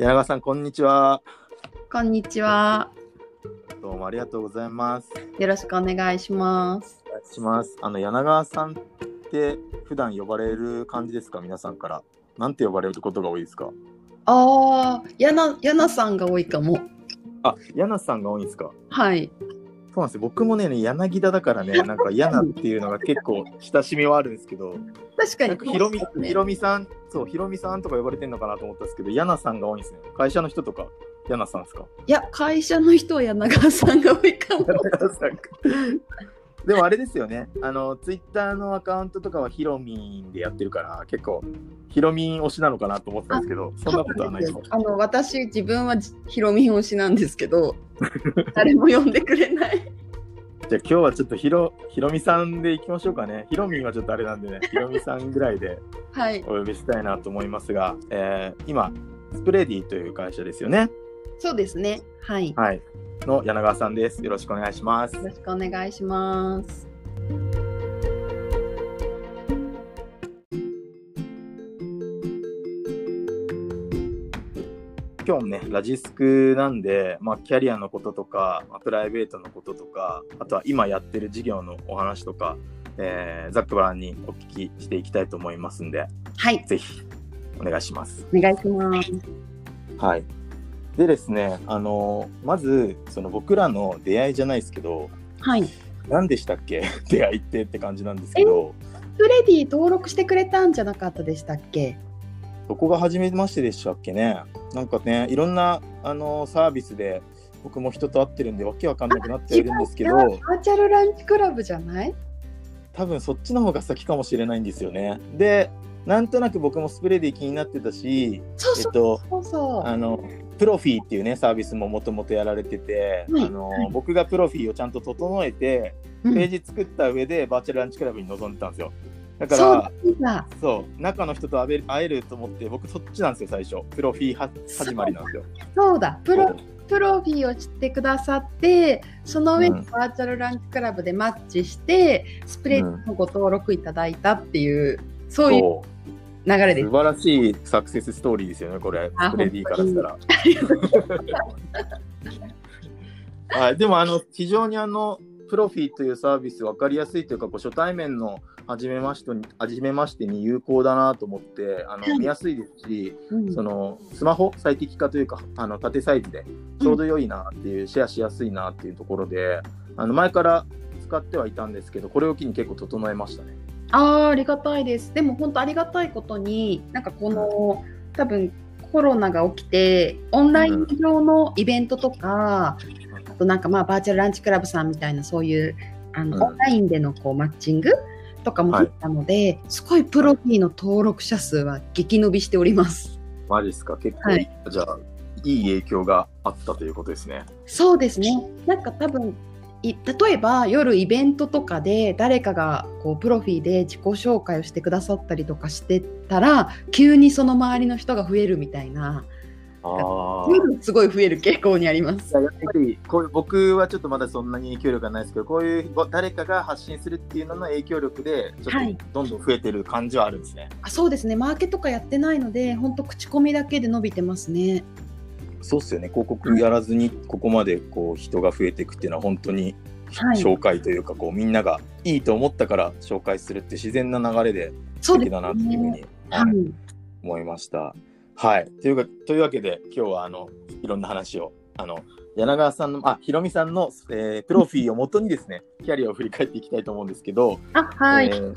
柳川さん、こんにちは。こんにちは。どうもありがとうございます。よろしくお願いします。お願いします。あの、柳川さんって普段呼ばれる感じですか？皆さんから。なんて呼ばれることが多いですか？ああ、やな、やなさんが多いかも。あ、柳さんが多いんですか？はい。そうなんですよ。僕もね、柳田だからね、なんか柳っていうのが結構親しみはあるんですけど、確かに。ひろみ、ねひろみさん、そう、ひろみさんとか呼ばれてんのかなと思ったんですけど、柳さんが多いんですね。会社の人とか、柳さんですか？いや、会社の人は柳川さんが多いかも。柳さんかでもあれですよね。あの、ツイッターのアカウントとかはヒロミンでやってるから、結構、ヒロミン推しなのかなと思ってたんですけど、そんなことはない。あの、私、自分はじひろみ推しなんですけど、誰も呼んでくれない。じゃあ今日はちょっとひろ、ひろみさんでいきましょうかね。ヒロミンはちょっとあれなんでね、ひろみさんぐらいではい。お呼びしたいなと思いますが、えー今、スプレディという会社ですよね。そうですね。はい。よはい。の柳川さんです。よろしくお願いします。ろしくお願いします。今日もね、ラジスクなんで、まあ、キャリアのこととか、まあ、プライベートのこととか、あとは今やってる事業のお話とか、えーざっくばらんにお聞きしていきたいと思いますんで、はい。ぜひお願いします。お願いします。はい。でですね、あのまず、その僕らの出会いじゃないですけど、はい。何でしたっけ？出会いってって感じなんですけど、フレディ登録してくれたんじゃなかったでしたっけ？どこが初めましてでしたっけね？なんかね、いろんなあのサービスで僕も人と会ってるんで、わけわかんなくなっているんですけど、バーチャルランチクラブじゃない？多分そっちの方が先かもしれないんですよね。で、なんとなく僕もスプレーで気になってたし、そうそうえっと、そうそう。あの、プロフィーっていうね、サービスももともとやられてて、はいあのはい僕がプロフィーをちゃんと整えて、うんページ作った上でバーチャルランチクラブに臨んでたんですよ。だから、だ。そう、中の人と会える会えると思って、僕そっちなんですよ、最初。プロフィーは始まりなんですよ。そうだ。プロプロフィーを知ってくださって、その上にうんバーチャルランチクラブでマッチして、スプレーのご登録いただいたっていう、そういう流れです素。晴らしいサクセスストーリーですよね、これ、あスプレディからしたら。はい、でもあの非常にあのプロフィーというサービス分かりやすいというかこう初対面の初めましてに初めましてに有効だなと思ってあはいの見やすいですし、うんそのスマホ最適化というかあの縦サイズでちょうど良いなっていう、シェアしやすいなっていうところであの前から使ってはいたんですけどこれを機に結構整えましたね。あーありがたいです。でも本当ありがたいことに、なんかこの、多分コロナが起きて、オンライン上のイベントとか、あとなんかまあバーチャルランチクラブさんみたいなそういうあの、うんオンラインでのこうマッチングとかも増えたので、すごいプロフィーの登録者数は激伸びしております。マジですか？結構、はいじゃあいい影響があったということですね。そうですね。なんか多分い例えば夜イベントとかで誰かがこうプロフィーで自己紹介をしてくださったりとかしてたら急にその周りの人が増えるみたいなあ夜すごい増える傾向にあります。やっぱりこういう僕はちょっとまだそんなに影響力がないですけどこういうご誰かが発信するっていうのの影響力でちょはいっとどんどん増えてる感じはあるんですね。あそうですね。マーケとかやってないので本当口コミだけで伸びてますね。そうっすよね広告やらずにここまでこう人が増えていくっていうのは本当にはい紹介というかこうみんながいいと思ったから紹介するって自然な流れで素敵だなっていうふうに。思いました。はい。というか、というわけで、今日は、あの、いろんな話を、あの、柳川さんの、あ、ひろみさんの、えープロフィーをもとにですね、キャリアを振り返っていきたいと思うんですけど、あはい。えー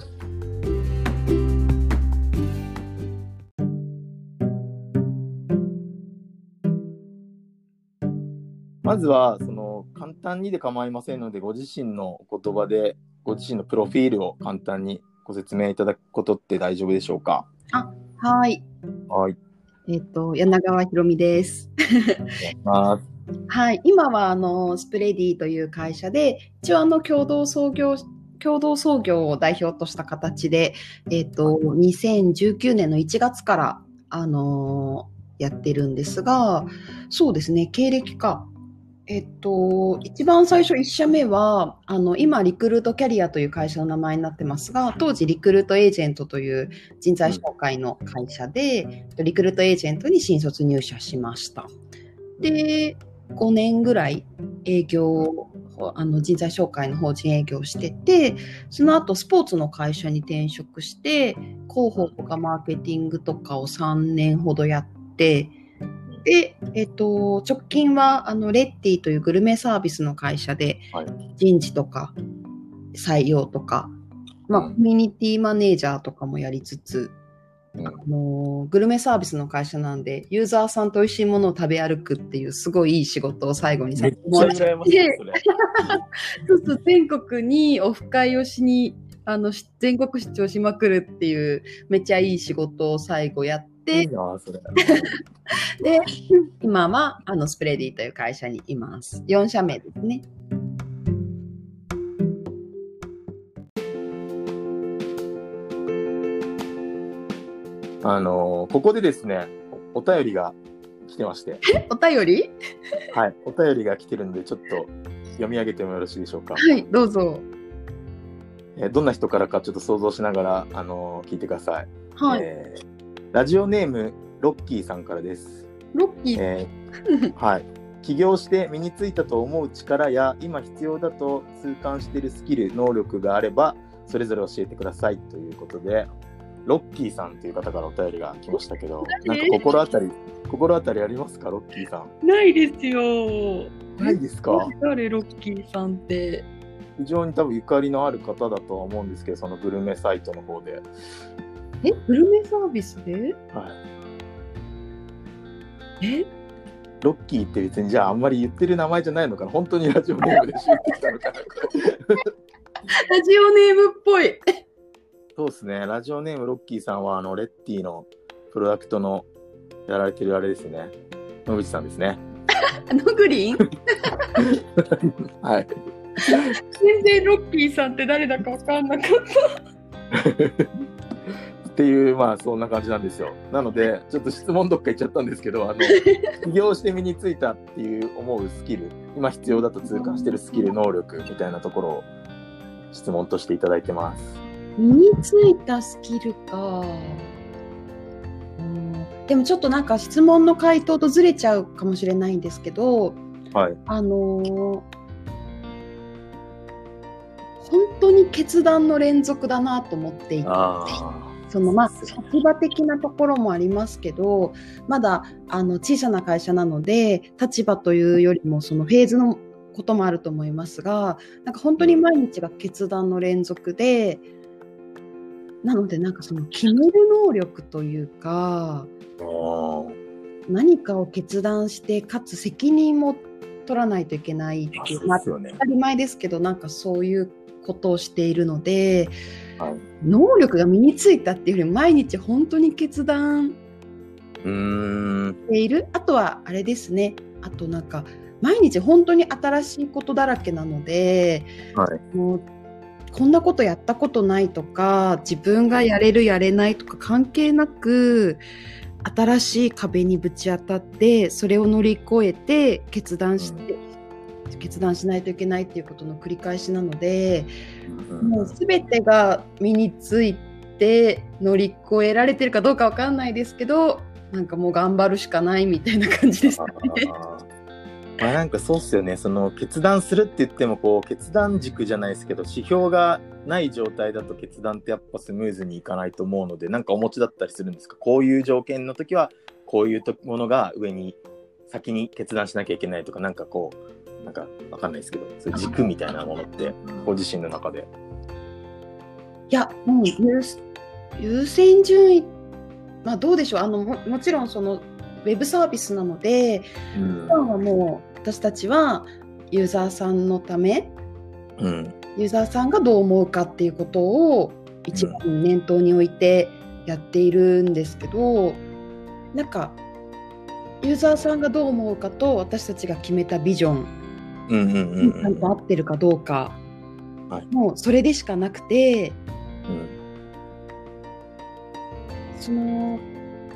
まずは、その、簡単にで構いませんので、ご自身のお言葉で、ご自身のプロフィールを簡単にご説明いただくことって大丈夫でしょうか？はい。はい。えっ、と柳川ひろみです。はい、今はあのスプレディという会社で一応あの共同創業共同創業を代表とした形で、えっと2019年の1月から、あのーやってるんですがそうですね経歴かえっと、一番最初1社目は、あの、今、リクルートキャリアという会社の名前になってますが、当時、リクルートエージェントという人材紹介の会社で、リクルートエージェントに新卒入社しました。で、5年ぐらい営業、あの人材紹介の法人営業してて、その後スポーツの会社に転職して、広報とかマーケティングとかを3年ほどやって、で、えっと、直近はあのレッティというグルメサービスの会社ではい。人事とか採用とか、まあ、うんコミュニティマネージャーとかもやりつつ、うんあのグルメサービスの会社なんで、ユーザーさんと美味しいものを食べ歩くっていうすごいいい仕事を最後にさせてもらって、そう全国にオフ会をしに、あの、し全国出張しまくるっていう、めっちゃいい仕事を最後やって、いいな、それ。で、今は、あの、スプレディという会社にいます。4社目ですね。あのーここでですね、おお便りが来てまして、お便り？はい、お便りが来てるんで、ちょっと読み上げてもよろしいでしょうか。はい、どうぞ。えーどんな人からかちょっと想像しながら、あのー聞いてください、はい。えーラジオネーム、ロッキーさんからです。ロッキー。えーはい。起業して身についたと思う力や今必要だと痛感しているスキル、能力があればそれぞれ教えてくださいということで、ロッキーさんという方からお便りが来ましたけど、なんか心当たり、心当たりありますか、ロッキーさん。ないですよ。ないですか？誰、ロッキーさんって。非常に多分ゆかりのある方だとは思うんですけど、そのグルメサイトの方で。え、グルメサービスで？はい、え？ロッキーって別にじゃああんまり言ってる名前じゃないのかな？本当にラジオネームで知ってきたのかな？ラジオネームっぽい。そうですね、ラジオネームロッキーさんは、あの、レッティのプロダクトのやられてるあれですね。野口さんですね。ノグリン？はい。全然ロッキーさんって誰だかわかんなかった。っていう、まあ、そんな感じなんですよ。なので、ちょっと質問どっか行っちゃったんですけど、あの、起業して身についたっていう思うスキル、今必要だと痛感してるスキル、能力みたいなところを質問としていただいてます。身についたスキルか。うんでもちょっとなんか質問の回答とずれちゃうかもしれないんですけど、はい。あのー本当に決断の連続だなと思っていて、あそのまあそうです立場的なところもありますけど、まだあの小さな会社なので、立場というよりもそのフェーズのこともあると思いますが、なんか本当に毎日が決断の連続で、なのでなんかその決める能力というか、何かを決断して、かつ責任も取らないといけないってあ。いう、まあ当。たり前ですけど、なんかそういうことをしているので、はい。能力が身についたっていうより毎日本当に決断。しているあとはあれですねあとなんか毎日本当に新しいことだらけなのではい。もうこんなことやったことないとか自分がやれるやれないとか関係なく新しい壁にぶち当たってそれを乗り越えて決断して、決断しないといけないっていうことの繰り返しなので、もうすべてが身について乗り越えられてるかどうかわかんないですけど、なんかもう頑張るしかないみたいな感じですかね。まあなんかそうっすよね。その決断するって言ってもこう決断軸じゃないですけど指標がない状態だと決断ってやっぱスムーズにいかないと思うのでなんかお持ちだったりするんですか？こういう条件の時はこういうとものが上に先に決断しなきゃいけないとかなんかこうなんかわかんないですけどそういう軸みたいなものってご自身の中で。いや、もう優優先順位、まあどうでしょう、あのももちろんそのウェブサービスなので、うん。普段はもう私たちはユーザーさんのため、うん。ユーザーさんがどう思うかっていうことを一番に念頭に置いてやっているんですけど、なんかユーザーさんがどう思うかと私たちが決めたビジョンうんうんうんにちゃんと合ってるかどうか、はいもうそれでしかなくてうんその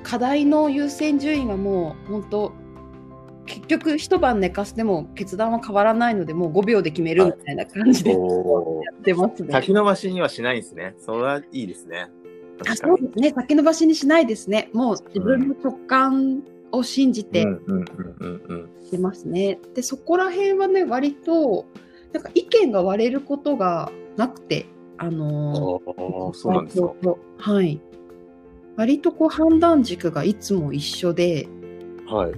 課題の優先順位はもう本当け局一晩寝かしても決断は変わらないのでもう5秒で決めるみたいな感じでやってますね。先延ばしにはしないんですね。それはいいですね。あ確かに。そうですね先延ばしにしないですね。もう自分の直感を信じてうんうんうんうんうん。してますね。でそこら辺はね割となんか意見が割れることがなくてあのーそうなんですか。はい。割とこう判断軸がいつも一緒で、はい。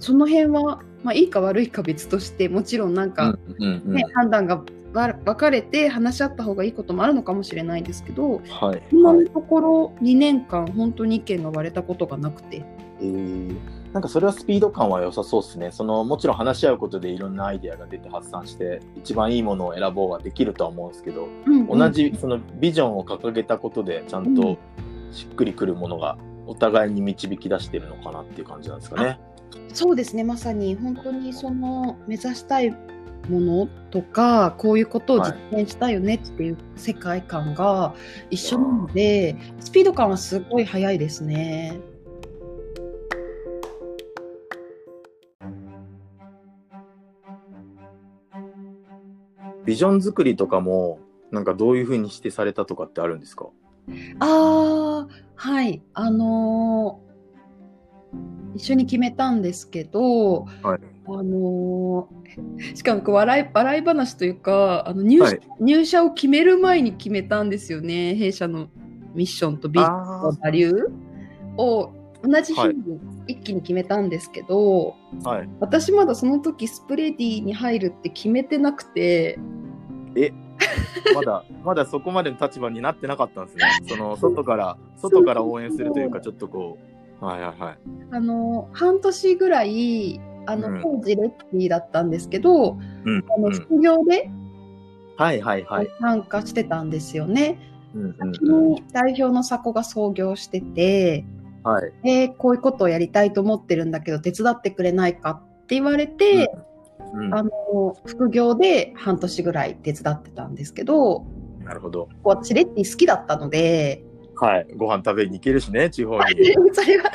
その辺は、まあ、いいか悪いか別として、もちろんなんか、うんうんね判断がわ分かれて話し合った方がいいこともあるのかもしれないですけど、はい。今のはいところ2年間本当に意見が割れたことがなくて。えーなんかそれはスピード感は良さそうですね。そのもちろん話し合うことでいろんなアイデアが出て発散して一番いいものを選ぼうはできるとは思うんですけど、うんうん同じそのビジョンを掲げたことでちゃんとしっくりくるものがお互いに導き出してるのかなっていう感じなんですかね。そうですねまさに本当にその目指したいものとかこういうことを実現したいよねっていう世界観が一緒なので、スピード感はすごい速いですね。ビジョン作りとかもなんかどういうふうにしてされたとかってあるんですか？ああはい。あのー一緒に決めたんですけど、はい。あのー しかもこう笑い笑い話というかあの入社はい。入社を決める前に決めたんですよね。弊社のミッションとビジョンあのバリューを同じ日はい。に一気に決めたんですけど、あ、はい。私まだその時スプレディに入るって決めてなくて まだ、まだそこまでの立場になってなかったんですね。その、外から、外から応援するというか、ちょっとこう、はいはいはい。あの半年ぐらいあの、うん当時レッティだったんですけど、うん。あのうん副業ではいはいはい。参加してたんですよね。うんうん先に代表の佐古が創業してて、はい。えーこういうことをやりたいと思ってるんだけど手伝ってくれないかって言われて、うんあの副業で半年ぐらい手伝ってたんですけどなるほど。私レッティ好きだったのではい。ご飯食べに行けるしね、地方に。それは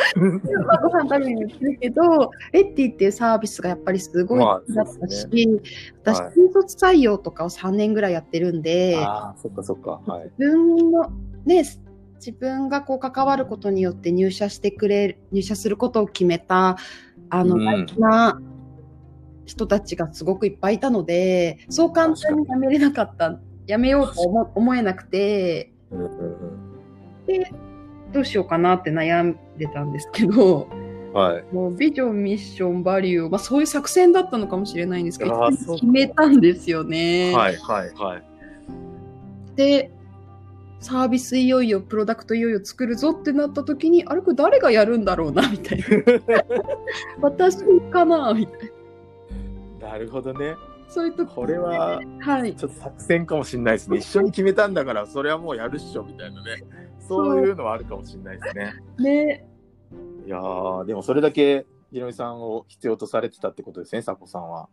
まあご飯食べに行ってるけどレッティっていうサービスがやっぱりすごいまあ好きだったし、そう私はい新卒採用とかを3年ぐらいやってるんで。ああ、そっかそっか。はい。自分のね自分がこう関わることによって入社してくれる入社することを決めたあのうん大事な人たちがすごくいっぱいいたのでそう簡単に辞めれなかった辞めようと思思えなくてうんうんでどうしようかなって悩んでたんですけどうん。はい。もうビジョンミッションバリュー、まあ、そういう作戦だったのかもしれないんですけど決めたんですよね。はいはいはい。でサービスいよいよプロダクトいよいよ作るぞってなった時にあれこれ誰がやるんだろうなみたいな 私かなみたいななるほどね。そういう時これは、はいちょっと作戦かもしれないですね。一緒に決めたんだから、それはもうやるっしょ、みたいなね。そういうのはあるかもしれないですね。ねいやー、でもそれだけ、ひろみさんを必要とされてたってことですね、佐古さんは。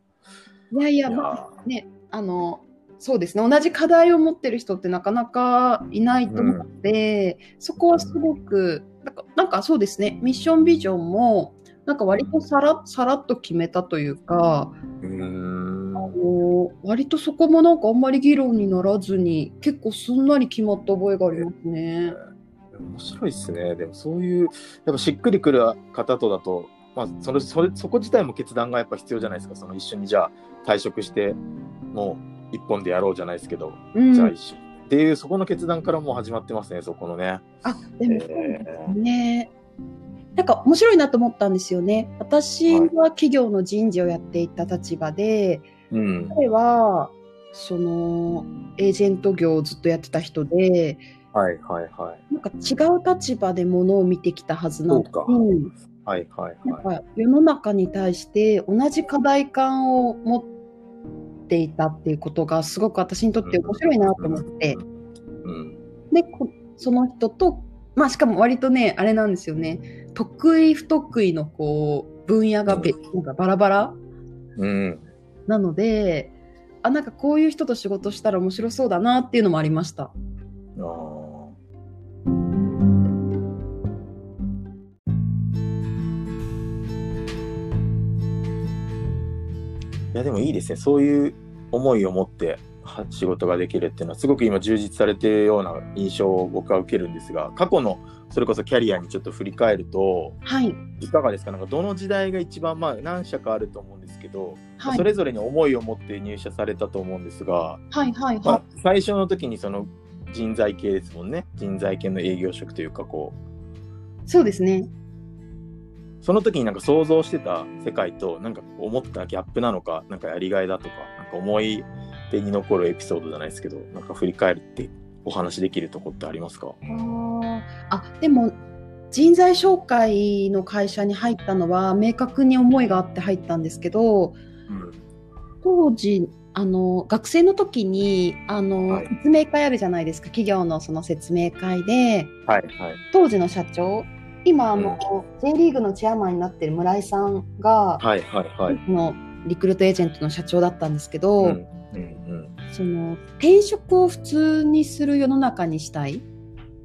いやいやまあねあのそうですね同じ課題を持ってる人ってなかなかいないと思うので、そこはすごくなんかなんかそうですねミッションビジョンもなんか割とさらさらっと決めたというか、うーん。あの割とそこもなんかあんまり議論にならずに結構すんなり決まった覚えがありますね。面白いですね。でもそういう、やっぱしっくりくる方とだと、まあ、それそれそこ自体も決断がやっぱ必要じゃないですか。その一緒にじゃあ退職して、もう一本でやろうじゃないですけど、うんじゃあ一緒っていう、そこの決断からもう始まってますね、そこのね。あでも、えねなんか面白いなと思ったんですよね。私は企業の人事をやっていた立場で、うん。彼はそのエージェント業をずっとやってた人で、はいはいはい。なんか違う立場でものを見てきたはずなのにそうかはいはいはい。か世の中に対して同じ課題感を持っていたっていうことがすごく私にとって面白いなと思って、うん。でこその人とまあしかも割とねあれなんですよね得意不得意のこう分野がべなんかバラバラ？うん。なのであなんかこういう人と仕事したら面白そうだなっていうのもありました。いやでもいいですねそういう思いを持っては仕事ができるっていうのはすごく今充実されているような印象を僕は受けるんですが過去のそれこそキャリアにちょっと振り返るとはい。いかがですか？なんかどの時代が一番まあ何社かあると思うんですけど、はいそれぞれに思いを持って入社されたと思うんですが、はいはいまあは、最初の時にその人材系ですもんね人材系の営業職というかこうい。そうですね。その時になんか想像してた世界となんか思ったギャップなのかなんかやりがいだとかなんか思い出に残るエピソードじゃないですけどなんか振り返るってお話できるとこってありますか？あ、でも、人材紹介の会社に入ったのは、明確に思いがあって入ったんですけど、うん。当時、あの、学生の時に、あの、はい。説明会あるじゃないですか、企業のその説明会で、はいはい。当時の社長、今、あの、J リーグのチェアマンになってる村井さんが、はいはいはい。そのリクルートエージェントの社長だったんですけど、うんうんその転職を普通にする世の中にしたい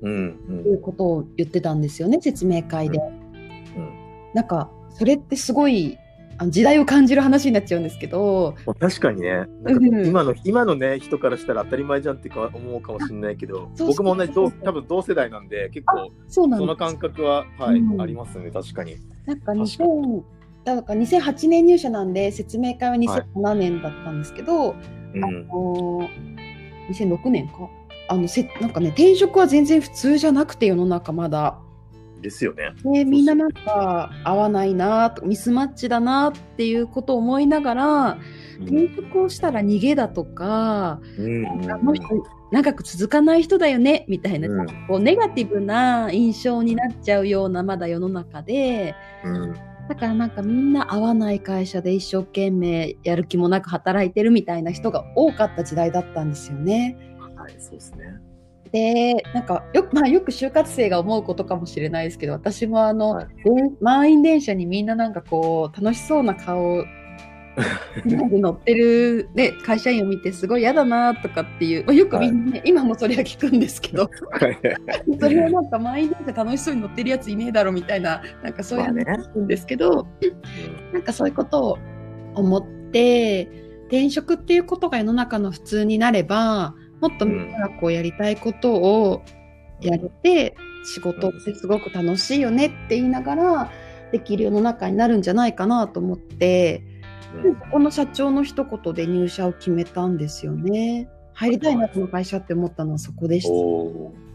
うんうん。ということを言ってたんですよね説明会で。うん。なんかそれってすごいあの時代を感じる話になっちゃうんですけど、まあ確かにね、なんかうん。今の、今のね、人からしたら当たり前じゃんってか思うかもしれないけど、僕も同じ多分同世代なんで、結構その感覚は、はいうん。ありますね、確かに。なんか確か2000だから2008年入社なんで説明会は2007年だったんですけど、うん。あの2006年か。あのせなんかね転職は全然普通じゃなくて世の中まだ。ですよね。でみんななんか合わないなとミスマッチだなっていうことを思いながらうん転職をしたら逃げだとか、うんうんあの人長く続かない人だよねみたいな、うんこうネガティブな印象になっちゃうようなまだ世の中でうんだからなんかみんな合わない会社で一生懸命やる気もなく働いてるみたいな人が多かった時代だったんですよね。はい、そうですね。でなんかよく,、まあ、よく就活生が思うことかもしれないですけど私もあの、はい。で満員電車にみんななんかこう楽しそうな顔 で乗ってる、ね、会社員を見てすごい嫌だなとかっていう、まあ、よくみんなね、今もそれは聞くんですけどそれはなんか満員電車楽しそうに乗ってるやついねえだろみたいななんかそういう話聞くんですけど、なんかそういうことを思って転職っていうことが世の中の普通になればもっとみんながこうやりたいことをやれて、仕事ってすごく楽しいよねって言いながらできる世の中になるんじゃないかなと思って、うんこの社長の一言で入社を決めたんですよね。入りたいなこの会社って思ったのはそこでした。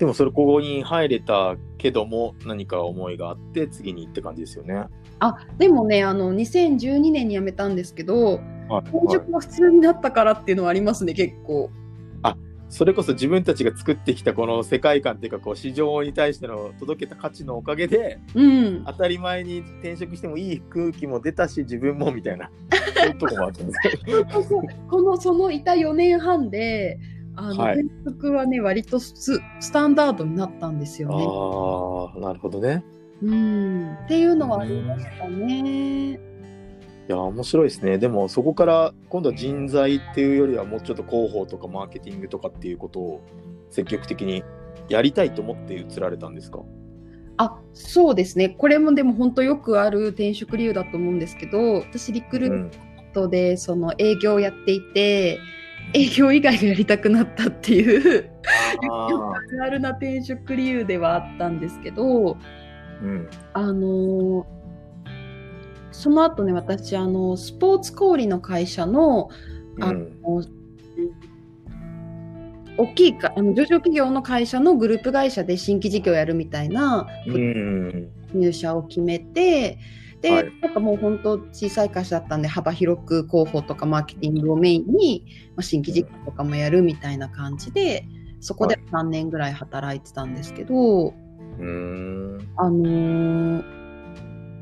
でもそれここに入れたけども何か思いがあって次にって感じですよね。はいあでもねあの2012年に辞めたんですけど転はい職が普通になったからっていうのはありますね結構。それこそ自分たちが作ってきたこの世界観っていうかこう市場に対しての届けた価値のおかげでうん、当たり前に転職してもいい空気も出たし自分もみたいなそういうとこもあったんですけど そうそうこのそのいた4年半であの、はい転職はね割とススタンダードになったんですよね。ああなるほどね。うん、っていうのはありましたね。いや面白いですねでもそこから今度は人材っていうよりはもうちょっと広報とかマーケティングとかっていうことを積極的にやりたいと思って移られたんですか？あそうですねこれもでも本当よくある転職理由だと思うんですけど私リクルートでその営業をやっていて、営業以外がやりたくなったっていうあよくあるあるな転職理由ではあったんですけどうん。あのーその後ね私あのスポーツ小売の会社のあうん。の大きいかあの上場企業の会社のグループ会社で新規事業をやるみたいなうん。入社を決めてで、はい。なんかもう本当小さい会社だったんで幅広く広報とかマーケティングをメインに、まあ、新規事業とかもやるみたいな感じでそこで3年ぐらい働いてたんですけど、うん。あのー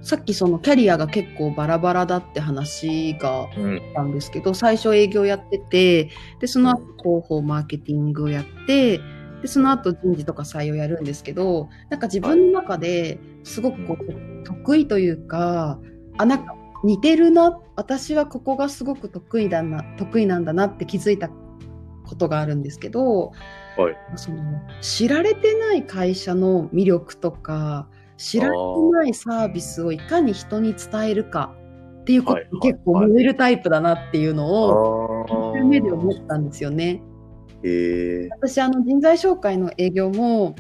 さっきそのキャリアが結構バラバラだって話がうん。あったんですけど最初営業やっててでその後広報マーケティングをやってでその後人事とか採用やるんですけどなんか自分の中ですごくこう得意というかあなんか似てるな私はここがすごく得意だな得意なんだなって気づいたことがあるんですけど、はい。その知られてない会社の魅力とか知られてないサービスをいかに人に伝えるかっっていうことに結構燃えるタイプだなっていうのを、あ1目で思ったんですよね。へえ私あの人材紹介の営業も、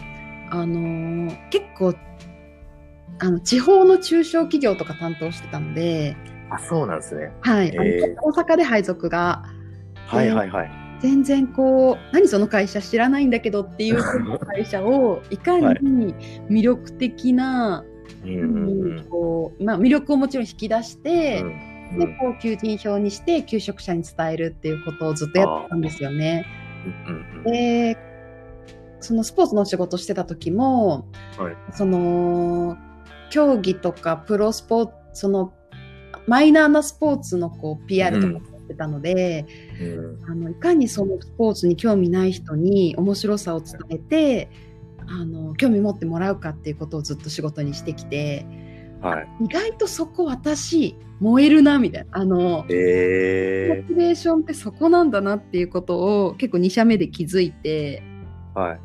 あのー結構あの地方の中小企業とか担当してたので、あ、そうなんですね。はい大阪で配属がはいはいはい。全然こう何その会社知らないんだけどっていう会社をいかに魅力的な、うんうんこうまあ、魅力をもちろん引き出して、うん。でこう求人票にして求職者に伝えるっていうことをずっとやってたんですよね。でそのスポーツの仕事してた時も、はい。その競技とかプロスポーツそのマイナーなスポーツのこう PR とかやってたので、うん。あのいかにそのスポーツに興味ない人に面白さを伝えてあの興味持ってもらうかっていうことをずっと仕事にしてきてはい。意外とそこ私燃えるなみたいなあのモえチベーションってそこなんだなっていうことを結構2社目で気づいて、ー、はい。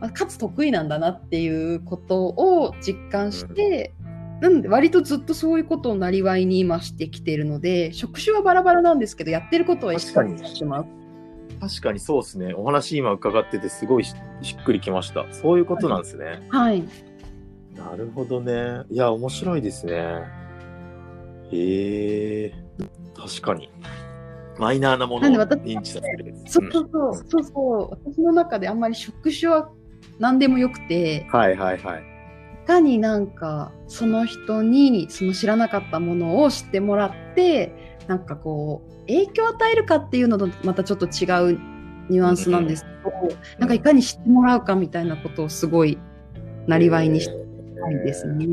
まあかつ得意なんだなっていうことを実感して、なんで割とずっとそういうことをなりわいに今してきているので職種はバラバラなんですけどやってることは一緒にしてます。確かにそうですね。お話今伺っててすごいししっくりきました。そういうことなんですね。はいなるほどね。いや、面白いですね。へえ確かに。マイナーなものを認知させる。そうそうそう、そうそう、私の中であんまり職種は何でもよくて、うんはいはいはい。いかになんかその人にその知らなかったものを知ってもらって、なんかこう、影響を与えるかっていうのとまたちょっと違うニュアンスなんですけど、なんかいかに知ってもらうかみたいなことをすごいなりわいにしたいですね。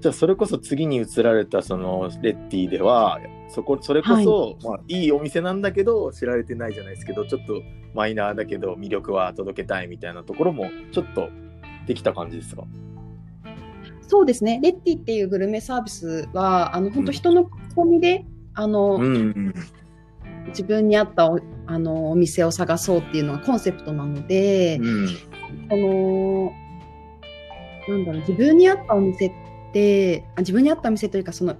じゃあそれこそ次に移られたそのレッティではそこそれこそ、い。まあ、いいお店なんだけど知られてないじゃないですけどちょっとマイナーだけど魅力は届けたいみたいなところもちょっとできた感じですか？そうですね、レッティっていうグルメサービスは、あの本当人の込みで、あの、うんうん自分に合ったおあのお店を探そうっていうのがコンセプトなので、うん。そのなんだろう自分に合ったお店ってあ自分に合ったお店というかその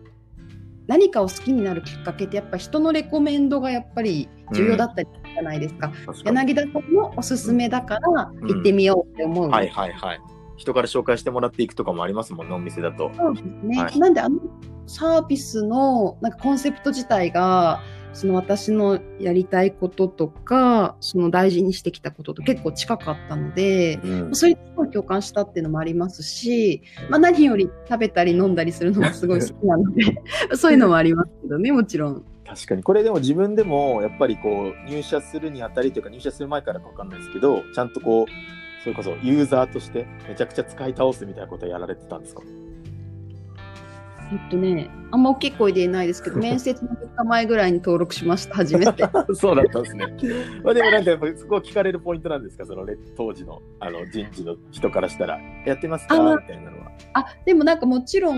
何かを好きになるきっかけってやっぱ人のレコメンドがやっぱり重要だったりじゃないですか、確かに。柳田さんのおすすめだからん。行ってみようって思う、はいはいはい。人から紹介してもらっていくとかもありますもんねお店だと。そうですね、はい。なんであのサービスのなんかコンセプト自体がその私のやりたいこととかその大事にしてきたことと結構近かったので、うん。それにすごい共感したっていうのもありますし、まあ、何より食べたり飲んだりするのがすごい好きなので そういうのもありますけどねもちろん。確かに。これでも自分でもやっぱりこう入社するにあたりというか入社する前からか分かんないですけどちゃんとこうそれこそユーザーとしてめちゃくちゃ使い倒すみたいなことをやられてたんですか？えっとね、あんま大きい声で言えないですけど、面接の3日前ぐらいに登録しました、初めて。そうだったんですね。まあでもなんかやっぱそこは聞かれるポイントなんですか？そのレ当時のあの人事の人からしたらやってますか？あみたいなのは。あでもなんかもちろん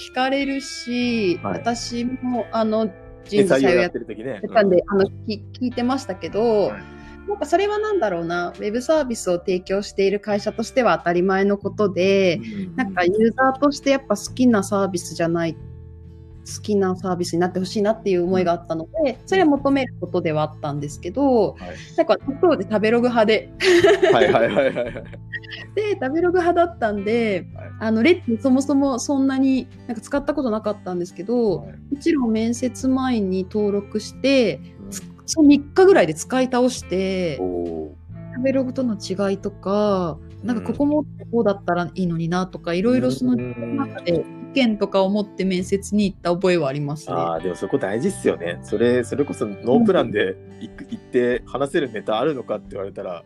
聞かれるし、はい私もあの人で事採用やって採用やってる時ね。たんで、あの聞聞いてましたけど、はいなんかそれはなんだろうな、ウェブサービスを提供している会社としては当たり前のことで、うん。なんかユーザーとしてやっぱ好きなサービスじゃない、好きなサービスになってほしいなっていう思いがあったので、それは求めることではあったんですけど、はい。なんか当時食べログ派で、はいはいはいはいはい。で、食べログ派だったんで、はい。あのレッティそもそもそんなになんか使ったことなかったんですけど、はいもちろん面接前に登録して、うんその3日ぐらいで使い倒して、食べログとの違いとか、なんかここもこうだったらいいのになとか、いろいろそのうん中で意見とかを持って面接に行った覚えはありますね。ああでもそこ大事っすよね。それそれこそノープランで行く行って話せるネタあるのかって言われたら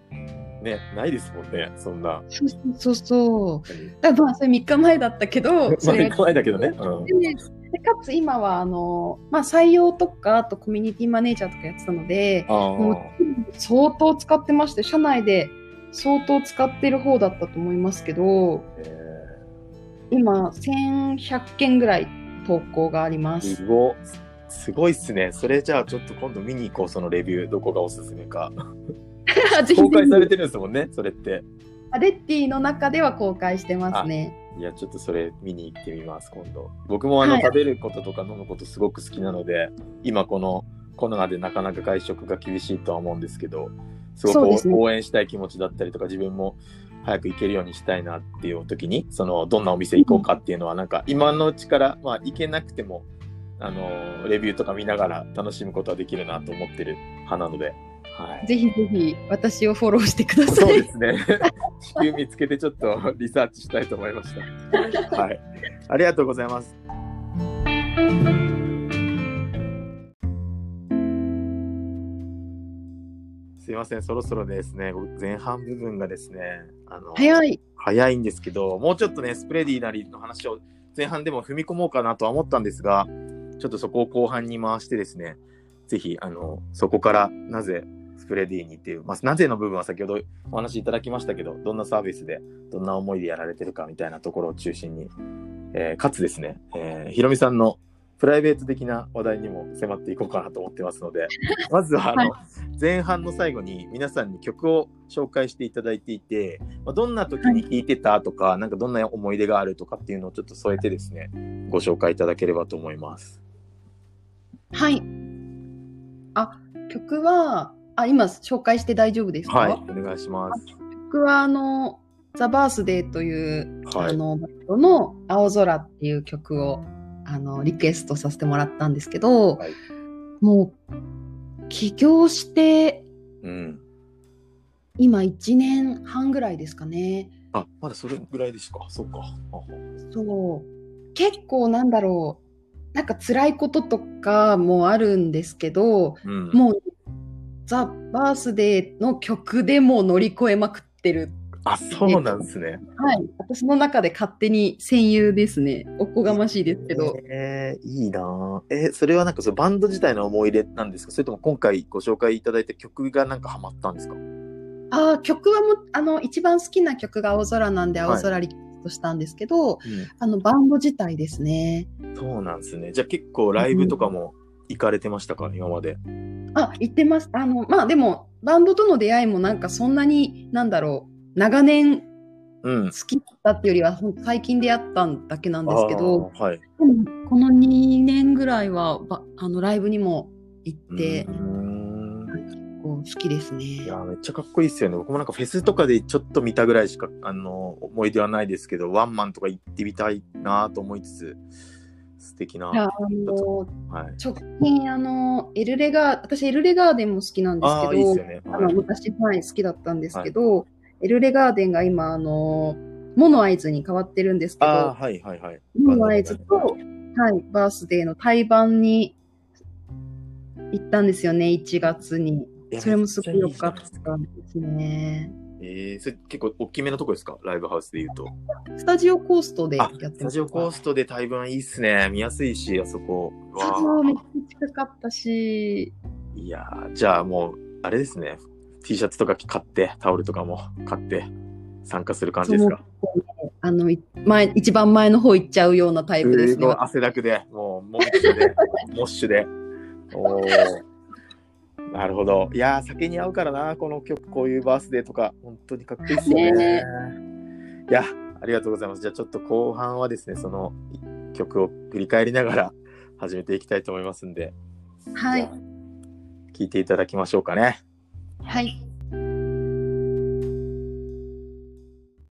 ねないですもんねそんな。そうそうそう。だまあそれ3日前だったけど、そ まあれ行かないだけどね。うんででかつ今はあの、まあ、採用とかあとコミュニティマネージャーとかやってたのであもう相当使ってまして社内で相当使ってる方だったと思いますけど今1100件ぐらい投稿がありまーす。すごすごいっすね。それじゃあちょっと今度見に行こうそのレビューどこがおすすめか。公開されてるんですもんねそれって。レッティの中では公開してますね。いや、ちょっとそれ見に行ってみます、今度。僕もあの、はい。食べることとか飲むことすごく好きなので、今このコロナでなかなか外食が厳しいとは思うんですけど、すごくね。応援したい気持ちだったりとか、自分も早く行けるようにしたいなっていう時に、その、どんなお店行こうかっていうのは、なんか今のうちから、まあ行けなくても、あの、レビューとか見ながら楽しむことはできるなと思ってる派なので、はい。ぜひぜひ私をフォローしてくだそうさい。ですね。地球見つけてちょっとリサーチしたいと思いました。はい。ありがとうございます。すいません、そろそろですね、僕前半部分がですね、あの、早い。早いんですけど、もうちょっとね、スプレディなりの話を前半でも踏み込もうかなとは思ったんですが、ちょっとそこを後半に回してですね、ぜひ、あの、そこからなぜスプレディにっていう、まあ、なぜの部分は先ほどお話しいただきましたけど、どんなサービスで、どんな思いでやられてるかみたいなところを中心に、えーかつですね、えーひろみさんのプライベート的な話題にも迫っていこうかなと思ってますので、まずはあの、前半の最後に皆さんに曲を紹介していただいていて、まあ、どんな時に聴いてたとか、なんかどんな思い出があるとかっていうのをちょっと添えてですね、ご紹介いただければと思います。はい。あ、曲は、あ、今紹介して大丈夫ですか？はい、お願いします。曲は、あの、ザ・バースデーという、はいあの、バンドの青空っていう曲を、あの、リクエストさせてもらったんですけど、はいもう、起業して、うん。今1年半ぐらいですかね。あ、まだそれぐらいですか？そうか。あそう。結構なんだろう。なんか辛いこととかもあるんですけど、うん。もう、ザ・バースデーの曲でもう乗り越えまくってる。あ、そうなんですね。はい。私の中で勝手に戦友ですね。おこがましいですけど。えー、いいなぁえーそれはなんかそのバンド自体の思い入れなんですか？それとも今回ご紹介いただいた曲がなんかハマったんですか？ああ、曲はもう、あの、一番好きな曲が青空なんで、はい青空リクエストしたんですけど、あの、バンド自体ですね。そうなんですね。じゃあ結構ライブとかも行かれてましたか、今まで。あ、言ってます。あの、まあでも、バンドとの出会いもなんかそんなに、なんだろう、長年うん好。きだったっていうよりは、ほんと最近出会ったんだけなんですけど、はい。この2年ぐらいは、ばあの、ライブにも行って好きですね。いや、めっちゃかっこいいっすよね。僕もなんかフェスとかでちょっと見たぐらいしか、あの、思い出はないですけど、ワンマンとか行ってみたいなと思いつつ、素敵な。はあのい。直近、あの、エルレガー、私、エルレガーデンも好きなんですああ、けど、いいっすよね。あのはい昔、はい、好きだったんですけど、エルレガーデンが今、あの、モノアイズに変わってるんですけああ、ど、はいはいはい。モノアイズと、はい、バースデーの対バンに行ったんですよね、1月に。それもすごい良かったですね。えー、それ結構大きめのとこですか？ライブハウスで言うと。スタジオコーストでやあってます。スタジオコーストで対バンいいっすね。見やすいし、あそこ。そう、めっちゃ近かったし、いやーじゃあもう、あれですね。T シャツとか買って、タオルとかも買って、参加する感じですか？あの、い前、一番前の方行っちゃうようなタイプですね。汗だくで、もう、モッシュで、モッシュで。おーなるほど。いやー、酒に合うからな、この曲、こういうバースデーとか、本当にかっこいいですよね。ねいや、ありがとうございます。じゃあちょっと後半はですね、その曲を振り返りながら 始めていきたいと思いますんで、はい聞いていただきましょうかね。はい。